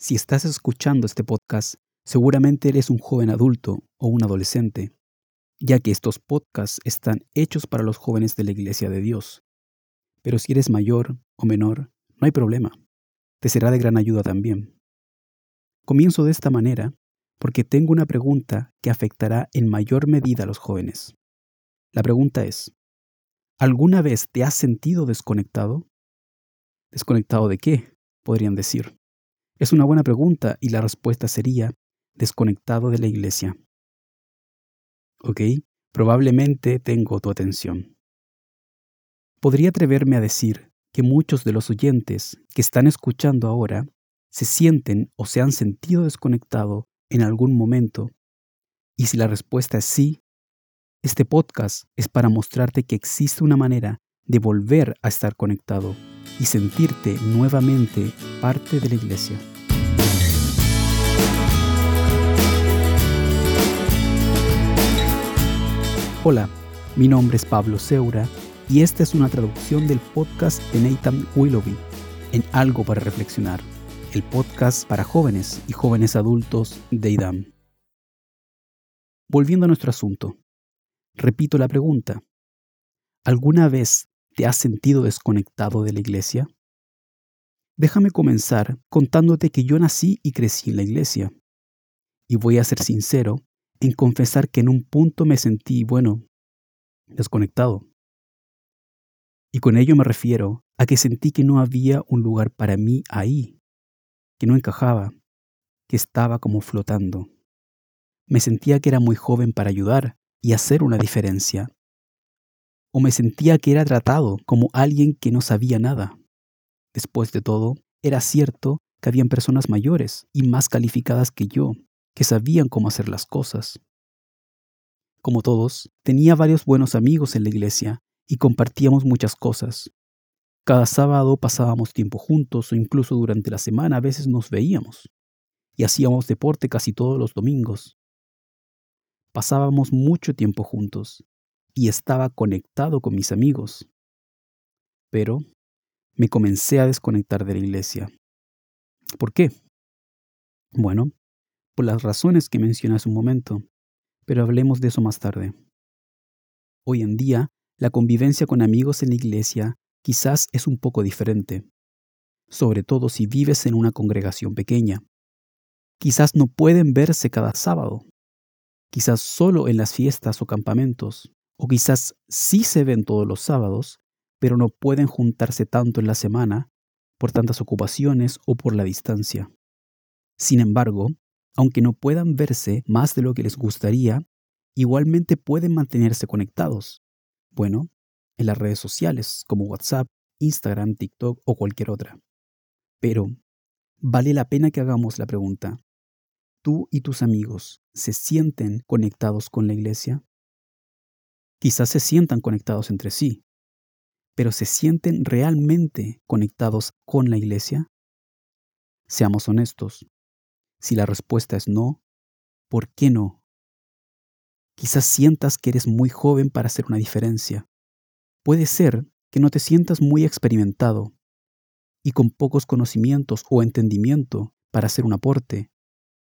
Si estás escuchando este podcast, seguramente eres un joven adulto o un adolescente, ya que estos podcasts están hechos para los jóvenes de la Iglesia de Dios. Pero si eres mayor o menor, no hay problema. Te será de gran ayuda también. Comienzo de esta manera porque tengo una pregunta que afectará en mayor medida a los jóvenes. La pregunta es, ¿alguna vez te has sentido desconectado? ¿Desconectado de qué? Podrían decir. Es una buena pregunta y la respuesta sería desconectado de la iglesia. Ok, probablemente tengo tu atención. Podría atreverme a decir que muchos de los oyentes que están escuchando ahora se sienten o se han sentido desconectado en algún momento. Y si la respuesta es sí, este podcast es para mostrarte que existe una manera de volver a estar conectado y sentirte nuevamente parte de la iglesia. Hola, mi nombre es Pablo Seura y esta es una traducción del podcast de Nathan Willoughby en Algo para Reflexionar, el podcast para jóvenes y jóvenes adultos de IDAM. Volviendo a nuestro asunto, repito la pregunta. ¿Alguna vez te has sentido desconectado de la iglesia? Déjame comenzar contándote que yo nací y crecí en la iglesia. Y voy a ser sincero en confesar que en un punto me sentí, bueno, desconectado. Y con ello me refiero a que sentí que no había un lugar para mí ahí, que no encajaba, que estaba como flotando. Me sentía que era muy joven para ayudar y hacer una diferencia. O me sentía que era tratado como alguien que no sabía nada. Después de todo, era cierto que habían personas mayores y más calificadas que yo, que sabían cómo hacer las cosas. Como todos, tenía varios buenos amigos en la iglesia y compartíamos muchas cosas. Cada sábado pasábamos tiempo juntos o incluso durante la semana a veces nos veíamos. Y hacíamos deporte casi todos los domingos. Pasábamos mucho tiempo juntos y estaba conectado con mis amigos. Pero me comencé a desconectar de la iglesia. ¿Por qué? Bueno, por las razones que mencioné hace un momento, pero hablemos de eso más tarde. Hoy en día, la convivencia con amigos en la iglesia quizás es un poco diferente, sobre todo si vives en una congregación pequeña. Quizás no pueden verse cada sábado, quizás solo en las fiestas o campamentos, o quizás sí se ven todos los sábados, pero no pueden juntarse tanto en la semana por tantas ocupaciones o por la distancia. Sin embargo, aunque no puedan verse más de lo que les gustaría, igualmente pueden mantenerse conectados. Bueno, en las redes sociales como WhatsApp, Instagram, TikTok o cualquier otra. Pero, vale la pena que hagamos la pregunta. ¿Tú y tus amigos se sienten conectados con la iglesia? Quizás se sientan conectados entre sí, pero ¿se sienten realmente conectados con la iglesia? Seamos honestos. Si la respuesta es no, ¿por qué no? Quizás sientas que eres muy joven para hacer una diferencia. Puede ser que no te sientas muy experimentado y con pocos conocimientos o entendimiento para hacer un aporte.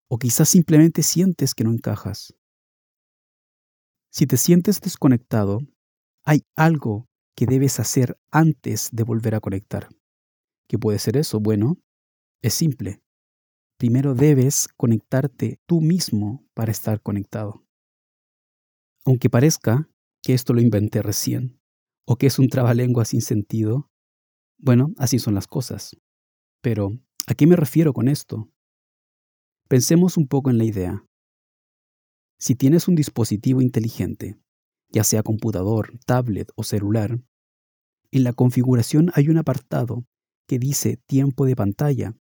O quizás simplemente sientes que no encajas. Si te sientes desconectado, hay algo que debes hacer antes de volver a conectar. ¿Qué puede ser eso? Bueno, es simple. Primero debes conectarte tú mismo para estar conectado. Aunque parezca que esto lo inventé recién, o que es un trabalengua sin sentido, bueno, así son las cosas. Pero, ¿a qué me refiero con esto? Pensemos un poco en la idea. Si tienes un dispositivo inteligente, ya sea computador, tablet o celular, en la configuración hay un apartado que dice tiempo de pantalla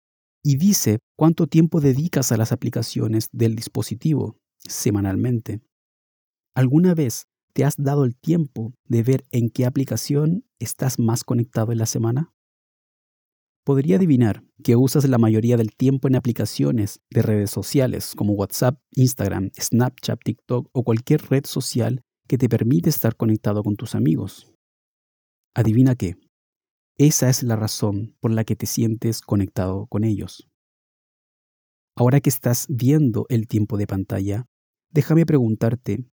y dice cuánto tiempo dedicas a las aplicaciones del dispositivo semanalmente. ¿Alguna vez te has dado el tiempo de ver en qué aplicación estás más conectado en la semana? Podría adivinar que usas la mayoría del tiempo en aplicaciones de redes sociales como WhatsApp, Instagram, Snapchat, TikTok o cualquier red social que te permite estar conectado con tus amigos. Adivina qué. Esa es la razón por la que te sientes conectado con ellos. Ahora que estás viendo el tiempo de pantalla, déjame preguntarte,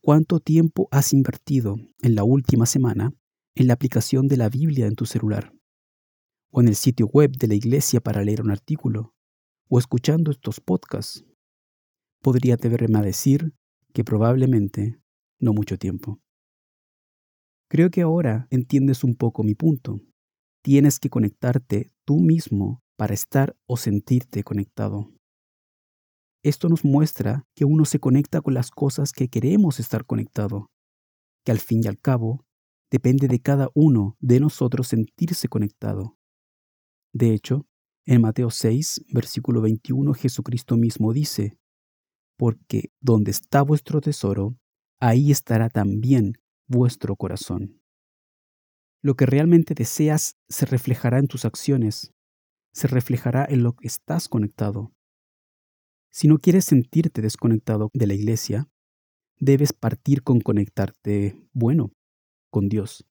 ¿cuánto tiempo has invertido en la última semana en la aplicación de la Biblia en tu celular? ¿O en el sitio web de la iglesia para leer un artículo? ¿O escuchando estos podcasts? Podría deberme decir que probablemente no mucho tiempo. Creo que ahora entiendes un poco mi punto. Tienes que conectarte tú mismo para estar o sentirte conectado. Esto nos muestra que uno se conecta con las cosas que queremos estar conectado, que al fin y al cabo depende de cada uno de nosotros sentirse conectado. De hecho, en Mateo 6, versículo 21, Jesucristo mismo dice, Porque donde está vuestro tesoro, ahí estará también vuestro corazón. Lo que realmente deseas se reflejará en tus acciones, se reflejará en lo que estás conectado. Si no quieres sentirte desconectado de la iglesia, debes partir con conectarte, bueno, con Dios.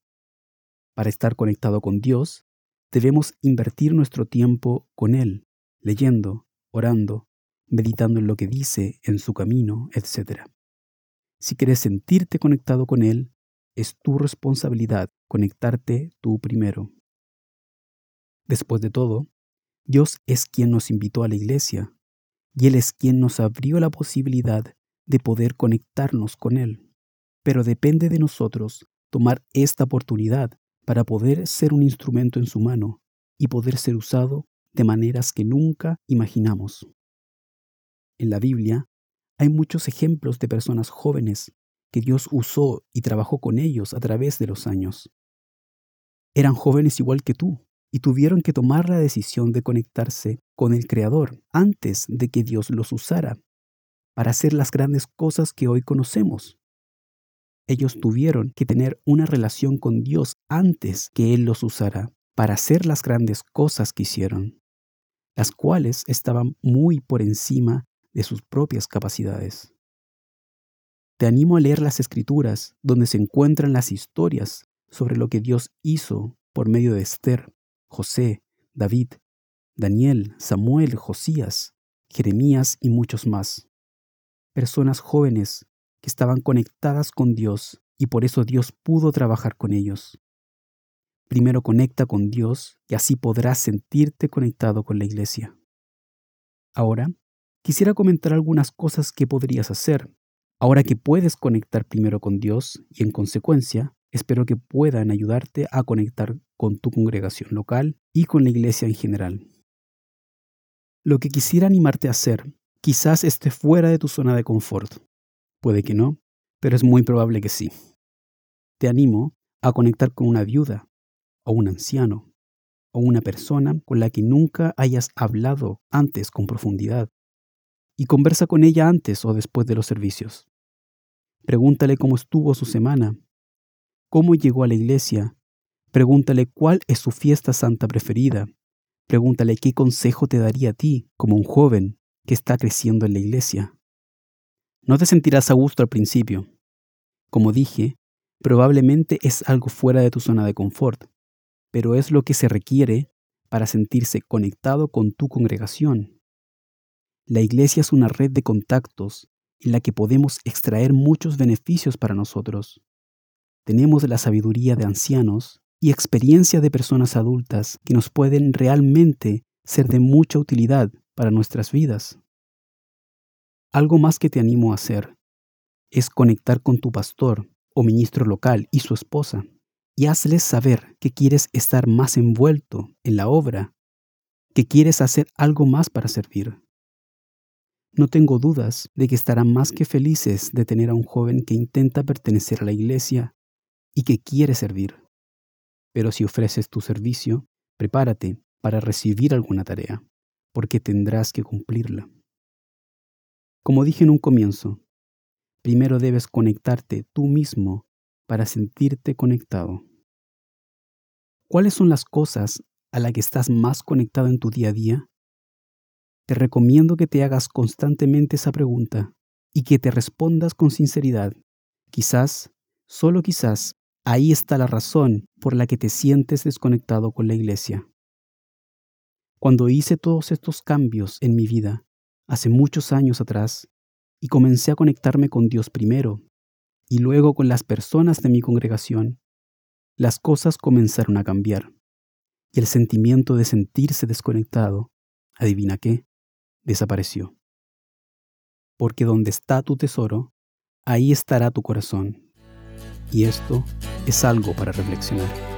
Para estar conectado con Dios, debemos invertir nuestro tiempo con Él, leyendo, orando, meditando en lo que dice, en su camino, etc. Si quieres sentirte conectado con Él, es tu responsabilidad conectarte tú primero. Después de todo, Dios es quien nos invitó a la iglesia y Él es quien nos abrió la posibilidad de poder conectarnos con Él. Pero depende de nosotros tomar esta oportunidad para poder ser un instrumento en su mano y poder ser usado de maneras que nunca imaginamos. En la Biblia hay muchos ejemplos de personas jóvenes que Dios usó y trabajó con ellos a través de los años. Eran jóvenes igual que tú y tuvieron que tomar la decisión de conectarse con el Creador antes de que Dios los usara para hacer las grandes cosas que hoy conocemos. Ellos tuvieron que tener una relación con Dios antes que Él los usara para hacer las grandes cosas que hicieron, las cuales estaban muy por encima de sus propias capacidades. Te animo a leer las escrituras donde se encuentran las historias sobre lo que Dios hizo por medio de Esther, José, David, Daniel, Samuel, Josías, Jeremías y muchos más. Personas jóvenes que estaban conectadas con Dios y por eso Dios pudo trabajar con ellos. Primero conecta con Dios y así podrás sentirte conectado con la iglesia. Ahora, quisiera comentar algunas cosas que podrías hacer Ahora que puedes conectar primero con Dios y en consecuencia, espero que puedan ayudarte a conectar con tu congregación local y con la iglesia en general. Lo que quisiera animarte a hacer quizás esté fuera de tu zona de confort. Puede que no, pero es muy probable que sí. Te animo a conectar con una viuda, o un anciano, o una persona con la que nunca hayas hablado antes con profundidad y conversa con ella antes o después de los servicios. Pregúntale cómo estuvo su semana, cómo llegó a la iglesia, pregúntale cuál es su fiesta santa preferida, pregúntale qué consejo te daría a ti como un joven que está creciendo en la iglesia. No te sentirás a gusto al principio. Como dije, probablemente es algo fuera de tu zona de confort, pero es lo que se requiere para sentirse conectado con tu congregación la iglesia es una red de contactos en la que podemos extraer muchos beneficios para nosotros. Tenemos la sabiduría de ancianos y experiencia de personas adultas que nos pueden realmente ser de mucha utilidad para nuestras vidas. Algo más que te animo a hacer es conectar con tu pastor o ministro local y su esposa y hazles saber que quieres estar más envuelto en la obra, que quieres hacer algo más para servir. No tengo dudas de que estarán más que felices de tener a un joven que intenta pertenecer a la iglesia y que quiere servir. Pero si ofreces tu servicio, prepárate para recibir alguna tarea, porque tendrás que cumplirla. Como dije en un comienzo, primero debes conectarte tú mismo para sentirte conectado. ¿Cuáles son las cosas a las que estás más conectado en tu día a día? te recomiendo que te hagas constantemente esa pregunta y que te respondas con sinceridad. Quizás, solo quizás, ahí está la razón por la que te sientes desconectado con la iglesia. Cuando hice todos estos cambios en mi vida, hace muchos años atrás y comencé a conectarme con Dios primero y luego con las personas de mi congregación, las cosas comenzaron a cambiar y el sentimiento de sentirse desconectado, adivina qué, desapareció. Porque donde está tu tesoro, ahí estará tu corazón. Y esto es algo para reflexionar.